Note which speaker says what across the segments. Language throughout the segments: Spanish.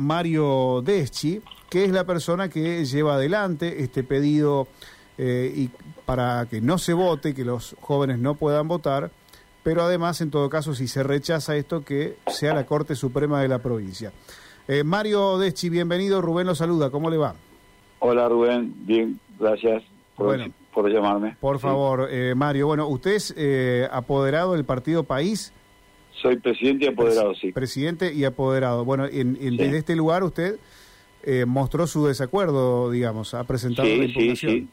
Speaker 1: Mario Deschi, que es la persona que lleva adelante este pedido eh, y para que no se vote, que los jóvenes no puedan votar, pero además, en todo caso, si se rechaza esto, que sea la Corte Suprema de la provincia. Eh, Mario Deschi, bienvenido. Rubén lo saluda. ¿Cómo le va?
Speaker 2: Hola Rubén, bien, gracias por, por llamarme.
Speaker 1: Por favor, eh, Mario. Bueno, usted es apoderado del partido País.
Speaker 2: Soy presidente y apoderado, sí.
Speaker 1: Presidente y apoderado. Bueno, en, desde este lugar usted eh, mostró su desacuerdo, digamos, ha presentado la impugnación.
Speaker 2: Sí,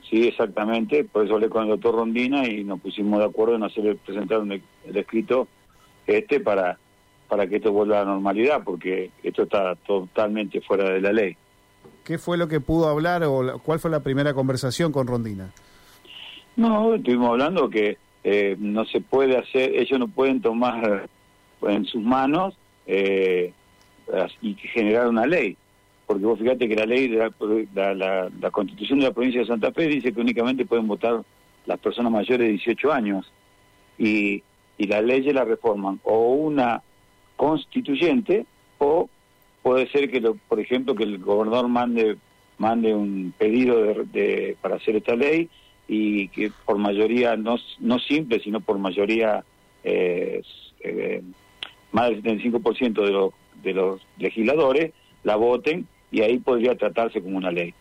Speaker 2: sí. sí, exactamente. Por eso hablé con el doctor Rondina y nos pusimos de acuerdo en hacer presentar el escrito este para para que esto vuelva a la normalidad, porque esto está totalmente fuera de la ley.
Speaker 1: ¿Qué fue lo que pudo hablar o cuál fue la primera conversación con Rondina?
Speaker 2: No, estuvimos hablando que eh, no se puede hacer, ellos no pueden tomar en sus manos eh, y generar una ley. Porque vos fíjate que la ley, de la, la, la, constitución de la provincia de Santa Fe dice que únicamente pueden votar las personas mayores de 18 años. Y, y las leyes la reforman o una constituyente o puede ser que, lo, por ejemplo, que el gobernador mande mande un pedido de, para hacer esta ley y que por mayoría, no, no simple, sino por mayoría, eh, eh, más del 75% de los, de los legisladores la voten y ahí podría tratarse como una ley.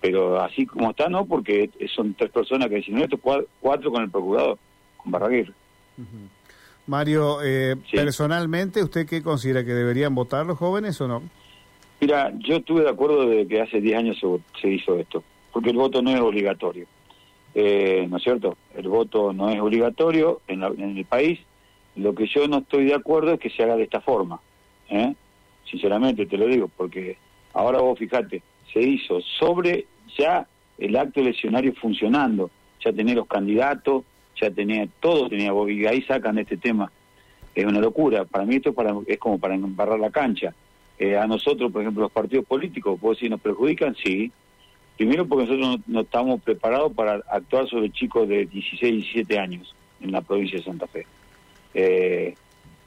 Speaker 2: Pero así como está, no, porque son tres personas que dicen, no, esto cuatro con el procurador, con Barraguer.
Speaker 1: Mario, eh, personalmente, ¿usted qué considera que deberían votar los jóvenes o no?
Speaker 2: Mira, yo estuve de acuerdo de que hace 10 años se, hizo esto, porque el voto no es obligatorio, eh, ¿no es cierto? El voto no es obligatorio en, el país. Lo que yo no estoy de acuerdo es que se haga de esta forma, ¿eh? sinceramente te lo digo, porque ahora vos fíjate, se hizo sobre ya el acto eleccionario funcionando, ya tenés los candidatos, ya tenía, todo tenía, y ahí sacan este tema. Es una locura. Para mí esto es, para, es como para embarrar la cancha. Eh, a nosotros, por ejemplo, los partidos políticos, ¿puedo decir, nos perjudican? Sí. Primero porque nosotros no, estamos preparados para actuar sobre chicos de 16, 17 años en la provincia de Santa Fe. Eh,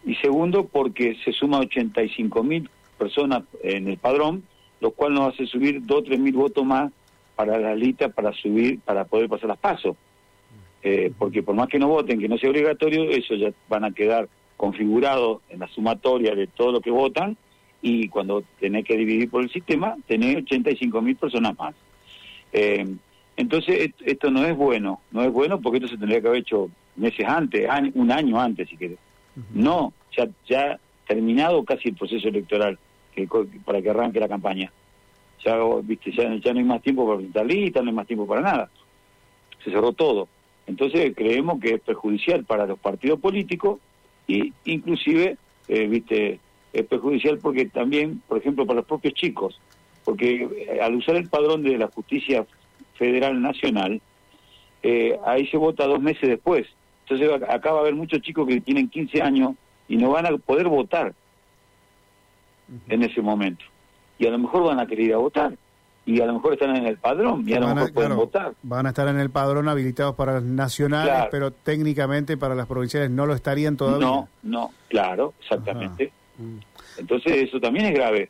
Speaker 2: y segundo porque se suman 85 mil personas en el padrón, lo cual nos hace subir 2 o 3 mil votos más para la lista para subir, para poder pasar las pasos. Eh, porque por más que no voten, que no sea obligatorio, eso ya van a quedar configurados en la sumatoria de todo lo que votan y cuando tenés que dividir por el sistema, tenés 85 mil personas más. Eh, entonces, esto no es bueno, no es bueno porque esto se tendría que haber hecho meses antes, un año antes, si querés. No, ya, ya terminado casi el proceso electoral que, para que arranque la campaña. Ya, viste, ya, ya no hay más tiempo para presentar lista, no hay más tiempo para nada. Se cerró todo. Entonces creemos que es perjudicial para los partidos políticos e inclusive, eh, viste, es perjudicial porque también, por ejemplo, para los propios chicos, porque eh, al usar el padrón de la justicia federal nacional, eh, ahí se vota dos meses después. Entonces acá va a haber muchos chicos que tienen 15 años y no van a poder votar en ese momento. Y a lo mejor van a querer ir a votar y a lo mejor están en el padrón y a lo mejor pueden votar.
Speaker 1: Van a estar en el padrón habilitados para las nacionales, pero técnicamente para las provinciales no lo estarían todavía.
Speaker 2: No, no, claro, exactamente. Mm. Entonces eso también es grave,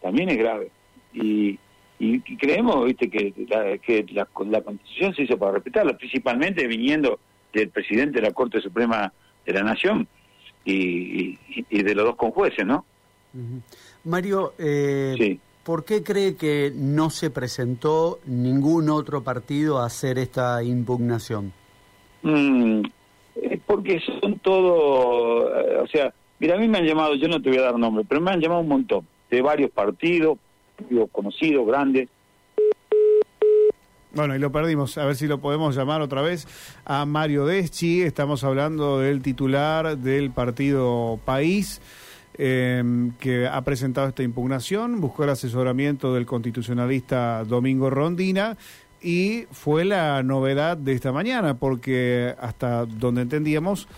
Speaker 2: también es grave. Y, y, creemos, viste, que, la, que la, Constitución se hizo para respetarla, principalmente viniendo del presidente de la Corte Suprema de la Nación y, y, de los dos conjueces, ¿no?
Speaker 1: Mario, eh, sí ¿Por qué cree que no se presentó ningún otro partido a hacer esta impugnación?
Speaker 2: Mm, porque son todos, eh, o sea, mira, a mí me han llamado, yo no te voy a dar nombre, pero me han llamado un montón, de varios partidos, conocidos, grandes.
Speaker 1: Bueno, y lo perdimos. A ver si lo podemos llamar otra vez a Mario Deschi. Estamos hablando del titular del partido País. Em, que ha presentado esta impugnación, buscó el asesoramiento del constitucionalista Domingo Rondina y fue la novedad de esta mañana, porque hasta donde entendíamos,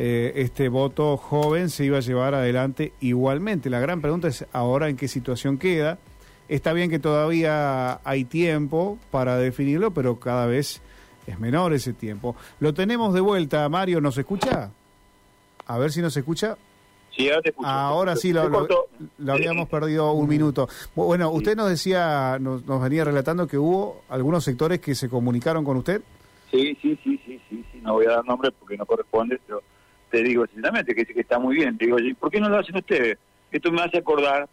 Speaker 1: eh, este voto joven se iba a llevar adelante igualmente. La gran pregunta es ahora en qué situación queda. Está bien que todavía hay tiempo para definirlo, pero cada vez es menor ese tiempo. Lo tenemos de vuelta, Mario, ¿nos escucha? A ver si nos escucha.
Speaker 2: Sí, ahora te escucho.
Speaker 1: Ahora sí, lo, habíamos perdido un minuto. Bueno, usted nos decía, nos, venía relatando que hubo algunos sectores que se comunicaron con usted.
Speaker 2: Sí, sí, sí, sí, sí, sí. no voy a dar nombres porque no corresponde, pero te digo sinceramente que, que está muy bien. Te digo, ¿por qué no lo hacen ustedes? Esto me hace acordar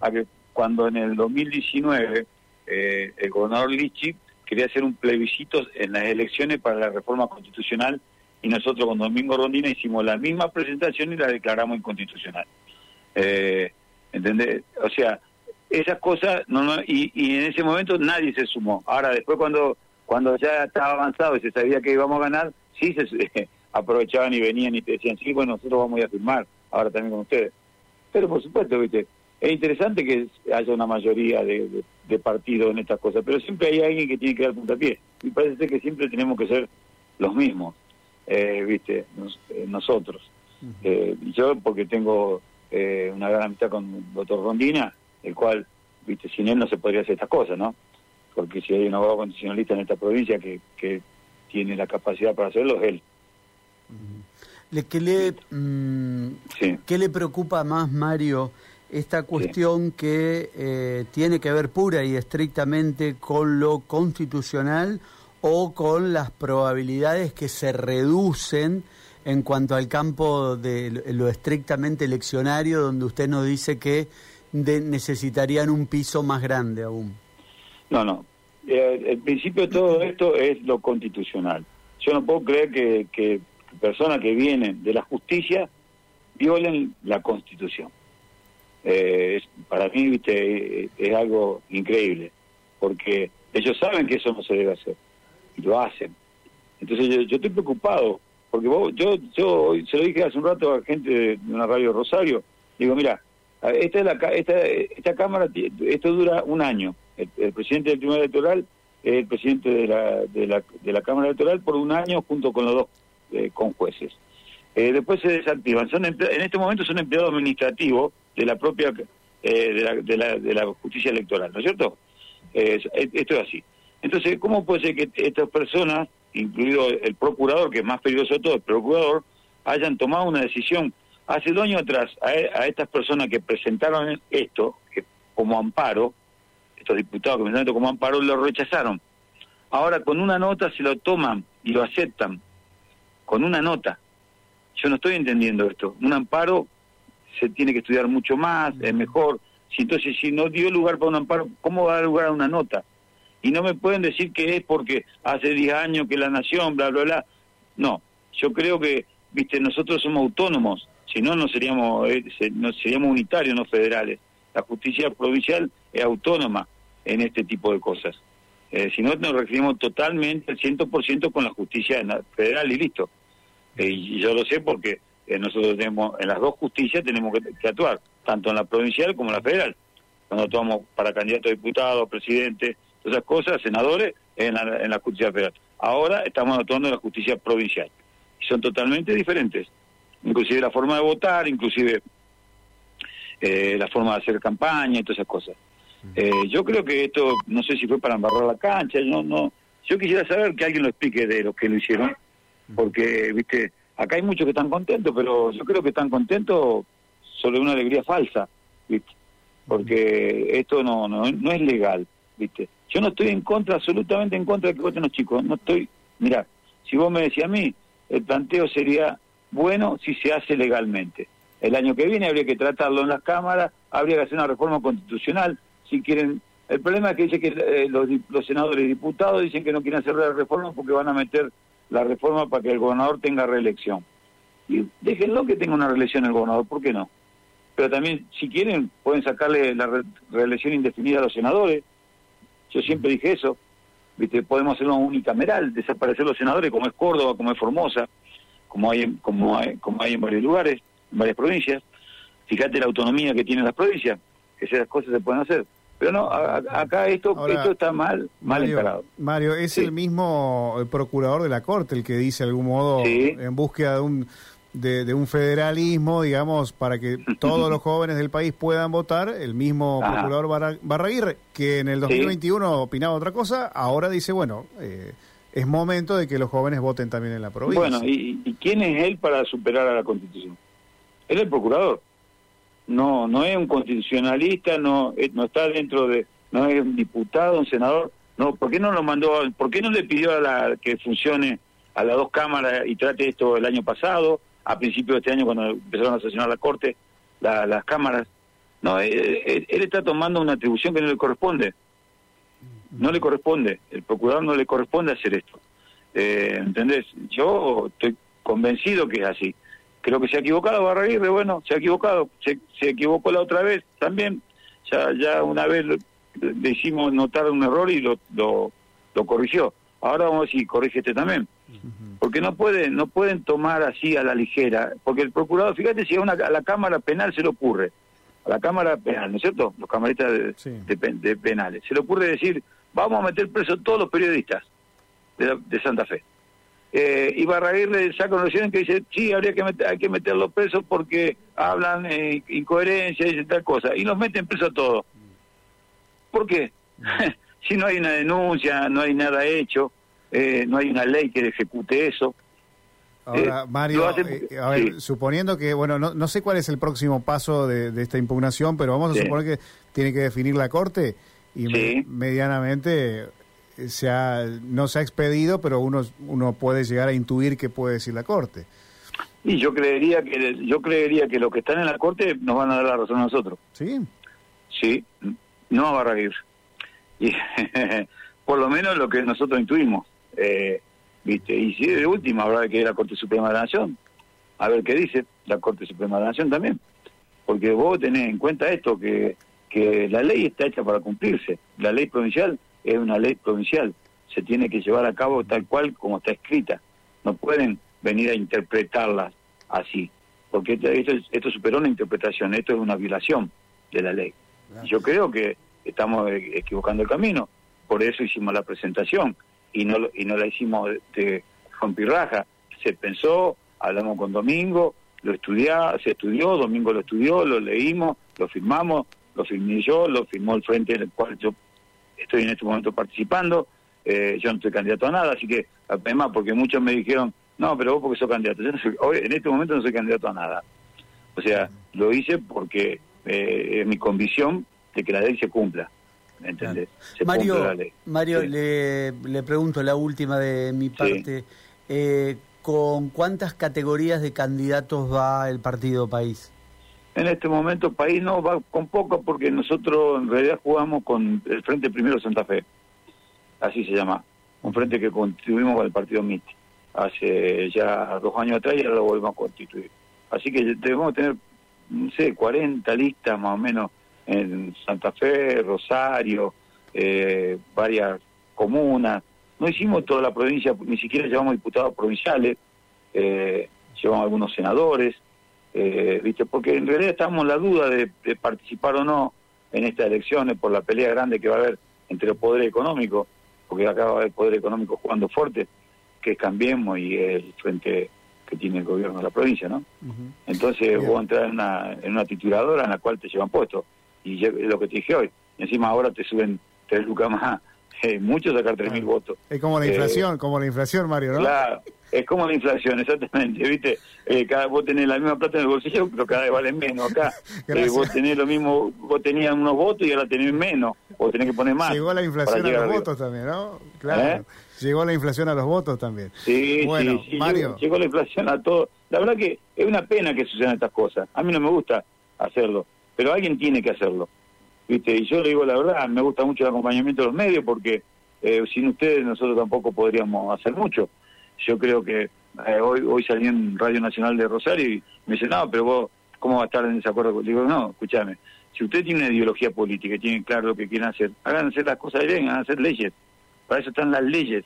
Speaker 2: a que cuando en el 2019 eh, el gobernador Lichi quería hacer un plebiscito en las elecciones para la reforma constitucional y nosotros con Domingo Rondina hicimos la misma presentación y la declaramos inconstitucional. Eh, ¿Entendés? O sea, esas cosas, no, y, y en ese momento nadie se sumó. Ahora, después cuando cuando ya estaba avanzado y se sabía que íbamos a ganar, sí se aprovechaban y venían y te decían, sí, bueno, nosotros vamos a ir a firmar, ahora también con ustedes. Pero por supuesto, viste, es interesante que haya una mayoría de, de, partidos en estas cosas, pero siempre hay alguien que tiene que dar puntapié. Y parece que siempre tenemos que ser los mismos, eh, viste, eh, nosotros. Eh, yo, porque tengo una gran amistad con el doctor Rondina, el cual, viste, sin él no se podría hacer estas cosas, ¿no? porque si hay un abogado constitucionalista en esta provincia que, que tiene la capacidad para hacerlo, es él.
Speaker 3: ¿Qué le, mm, ¿Qué le preocupa más, Mario, esta cuestión que eh, tiene que ver pura y estrictamente con lo constitucional o con las probabilidades que se reducen en cuanto al campo de lo estrictamente eleccionario, donde usted nos dice que necesitarían un piso más grande aún?
Speaker 2: No, no. Eh, el principio de todo esto es lo constitucional. Yo no puedo creer que, que personas que vienen de la justicia violen la constitución. Eh, para mí, viste, es algo increíble, porque ellos saben que eso no se debe hacer y lo hacen. Entonces yo, estoy preocupado, porque vos, yo, yo se lo dije hace un rato a gente de una radio Rosario, digo, mira, esta, es la, esta, esta Cámara, esto dura un año el, presidente del Tribunal Electoral es el presidente de la, de la, de la Cámara Electoral por un año junto con los dos eh, con jueces. Eh, después se desactivan. Son en este momento son empleados administrativos de la propia eh, de, la, de, la, de, la, justicia electoral, ¿no es cierto? esto es así. Entonces, ¿cómo puede ser que estas personas, incluido el procurador, que es más peligroso de todo, el procurador, hayan tomado una decisión hace dos años atrás a, a estas personas que presentaron esto que, como amparo, estos diputados que me como amparo lo rechazaron. Ahora con una nota se lo toman y lo aceptan. Con una nota. Yo no estoy entendiendo esto. Un amparo se tiene que estudiar mucho más, es mejor. Si entonces si no dio lugar para un amparo, ¿cómo va a dar lugar a una nota? Y no me pueden decir que es porque hace 10 años que la nación, bla, bla, bla. No, yo creo que, viste, nosotros somos autónomos, si no, no seríamos, eh, no seríamos unitarios, no federales. La justicia provincial es autónoma en este tipo de cosas. Eh, si no, nos referimos totalmente al 100% con la justicia federal y listo. Eh, y yo lo sé porque eh, nosotros tenemos, en las dos justicias tenemos que, actuar, tanto en la provincial como en la federal. Cuando actuamos para candidatos a diputados, presidentes, todas esas cosas, senadores, en la, en la justicia federal. Ahora estamos actuando en la justicia provincial. Y son totalmente diferentes. Inclusive la forma de votar, inclusive la forma de hacer campaña y todas esas cosas. Eh, yo creo que esto, no sé si fue para embarrar la cancha, no, no. Yo quisiera saber que alguien lo explique de los que lo hicieron, porque, viste, acá hay muchos que están contentos, pero yo creo que están contentos sobre una alegría falsa, viste, porque esto no, no, no es legal, viste. Yo no estoy en contra, absolutamente en contra de que voten los chicos, no estoy, mira, si vos me decías a mí, el planteo sería bueno si se hace legalmente. El año que viene habría que tratarlo en las cámaras, habría que hacer una reforma constitucional, si quieren... El problema es que dice que eh, los, los, senadores y diputados dicen que no quieren hacer la reforma porque van a meter la reforma para que el gobernador tenga reelección. Y déjenlo que tenga una reelección el gobernador, ¿por qué no? Pero también, si quieren, pueden sacarle la reelección indefinida a los senadores. Yo siempre dije eso. ¿Viste? Podemos hacerlo unicameral, desaparecer los senadores, como es Córdoba, como es Formosa, como hay, como hay, como hay en varios lugares, en varias provincias. Fíjate la autonomía que tienen las provincias, esas cosas se pueden hacer. Pero no, acá esto, esto está mal, mal
Speaker 1: Mario, Mario, es el mismo procurador de la Corte el que dice, de algún modo, en búsqueda de un, de, un federalismo, digamos, para que todos los jóvenes del país puedan votar, el mismo procurador Barraguirre, que en el 2021 opinaba otra cosa, ahora dice, bueno, eh, es momento de que los jóvenes voten también en la provincia.
Speaker 2: Bueno, ¿y, ¿y quién es él para superar a la Constitución? Él es el procurador. No no es un constitucionalista, no no está dentro de no es un diputado, un senador, no, ¿por qué no lo mandó, por qué no le pidió a la que funcione a las dos cámaras y trate esto el año pasado, a principios de este año cuando empezaron a sesionar la corte, las cámaras? No, él, está tomando una atribución que no le corresponde. No le corresponde. El procurador no le corresponde hacer esto. Eh, ¿Entendés? Yo estoy convencido que es así. Creo que se ha equivocado Barraguirre, bueno, se ha equivocado. Se, se equivocó la otra vez también. Ya, ya una vez le hicimos notar un error y lo, lo, corrigió. Ahora vamos a decir, corrígete también. Porque no pueden, no pueden tomar así a la ligera, porque el procurador, fíjate si a, una, a la Cámara Penal se le ocurre, a la Cámara Penal, ¿no es cierto? Los camaristas de, penales, se le ocurre decir, vamos a meter preso a todos los periodistas de, Santa Fe. Eh, y Barraguirre saca una decisión que dice, sí, habría que meter, hay que meterlos presos porque hablan eh, incoherencia y tal cosa, y los meten presos a todos. ¿Por qué? si no hay una denuncia, no hay nada hecho, eh, no hay una ley que ejecute eso.
Speaker 1: Ahora, eh, Mario, eh, a ver, suponiendo que, bueno, no, no, sé cuál es el próximo paso de, esta impugnación, pero vamos a suponer que tiene que definir la Corte y medianamente se ha, no se ha expedido, pero uno, uno puede llegar a intuir qué puede decir la Corte.
Speaker 2: Y yo creería que yo creería que los que están en la Corte nos van a dar la razón a nosotros.
Speaker 1: Sí.
Speaker 2: Sí, no a Barraguer. Y por lo menos lo que nosotros intuimos. Eh, ¿viste? Y si de última habrá que ir a la Corte Suprema de la Nación, a ver qué dice la Corte Suprema de la Nación también. Porque vos tenés en cuenta esto, que, que la ley está hecha para cumplirse. La ley provincial es una ley provincial. Se tiene que llevar a cabo tal cual como está escrita. No pueden venir a interpretarla así. Porque esto, esto superó una interpretación, esto es una violación de la ley. Yo creo que estamos equivocando el camino, por eso hicimos la presentación y no y no la hicimos de Juan Pirraja. Se pensó, hablamos con Domingo, lo estudia, se estudió, Domingo lo estudió, lo leímos, lo firmamos, lo firmé yo, lo firmó el frente en el cual yo estoy en este momento participando. Eh, yo no soy candidato a nada, así que, además, porque muchos me dijeron, no, pero vos porque sos candidato. Yo hoy, en este momento no soy candidato a nada. O sea, lo hice porque eh, mi convicción de que la ley se cumpla. ¿Me entendés?
Speaker 3: Mario, Mario le, le, pregunto la última de mi parte. Eh, ¿Con cuántas categorías de candidatos va el partido País?
Speaker 2: En este momento País no va con poco porque nosotros en realidad jugamos con el Frente Primero Santa Fe. Así se llama. Un frente que constituimos con el partido MIT. Hace ya dos años atrás y ahora lo volvemos a constituir. Así que debemos tener no sé, 40 listas más o menos en Santa Fe, Rosario, eh, varias comunas. No hicimos toda la provincia, ni siquiera llevamos diputados provinciales, eh, llevamos algunos senadores, eh, ¿viste? porque en realidad estamos en la duda de, participar o no en estas elecciones por la pelea grande que va a haber entre los poderes económicos, porque acá va a haber poder económico jugando fuerte, que es Cambiemos y el Frente que tiene el gobierno de la provincia, ¿no? Entonces vos entras en una, en una tituladora en la cual te llevan puesto. Y lo que te dije hoy, encima ahora te suben tres lucas más, eh, mucho sacar tres mil votos.
Speaker 1: Es como la eh, inflación, como la inflación, Mario, ¿no?
Speaker 2: Claro, es como la inflación, exactamente, ¿viste? Eh, cada, vos tenés la misma plata en el bolsillo, pero cada vez vale menos acá. Eh, vos tenés lo mismo, vos tenías unos votos y ahora tenés menos, o tenés que poner más.
Speaker 1: Llegó la inflación a los votos también, ¿no? Claro. Llegó la inflación a los votos también.
Speaker 2: Sí, bueno, sí, Mario. Llegó, la inflación a todo. La verdad que es una pena que sucedan estas cosas. A mí no me gusta hacerlo, pero alguien tiene que hacerlo. ¿Viste? Y yo le digo la verdad, me gusta mucho el acompañamiento de los medios porque eh, sin ustedes nosotros tampoco podríamos hacer mucho. Yo creo que eh, hoy hoy salí en Radio Nacional de Rosario y me dice, no, pero vos, ¿cómo va a estar en desacuerdo? Le digo, no, escúchame, si usted tiene una ideología política y tiene claro lo que quieren hacer, hagan hacer las cosas bien, hagan hacer leyes. Para eso están las leyes,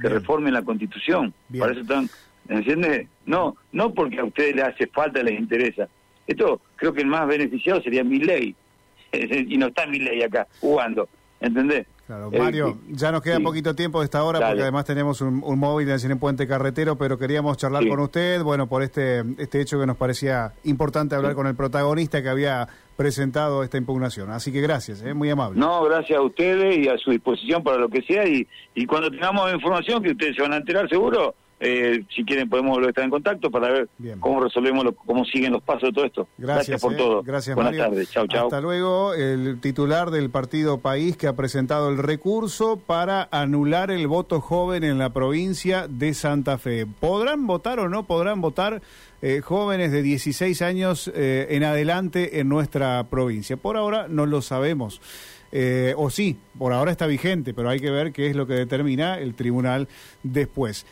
Speaker 2: que reformen la constitución. Para eso están, ¿entiendes? No, no porque a ustedes les hace falta, les interesa. Esto creo que el más beneficiado sería mi ley. y no está mi ley acá jugando, ¿entendés?
Speaker 1: Claro, Mario, ya nos queda poquito tiempo de esta hora porque además tenemos un, móvil en el Puente Carretero, pero queríamos charlar con usted, bueno, por este, este hecho que nos parecía importante hablar con el protagonista que había presentado esta impugnación. Así que gracias, ¿eh? muy amable.
Speaker 2: No, gracias a ustedes y a su disposición para lo que sea y, y cuando tengamos información que ustedes se van a enterar seguro, eh, si quieren podemos estar en contacto para ver cómo resolvemos, cómo siguen los pasos de todo esto.
Speaker 1: Gracias,
Speaker 2: por
Speaker 1: eh.
Speaker 2: todo.
Speaker 1: Gracias,
Speaker 2: Buenas tardes. Chau, chau.
Speaker 1: Hasta luego. El titular del partido País que ha presentado el recurso para anular el voto joven en la provincia de Santa Fe. ¿Podrán votar o no podrán votar eh, jóvenes de 16 años en adelante en nuestra provincia? Por ahora no lo sabemos. o sí, por ahora está vigente, pero hay que ver qué es lo que determina el tribunal después.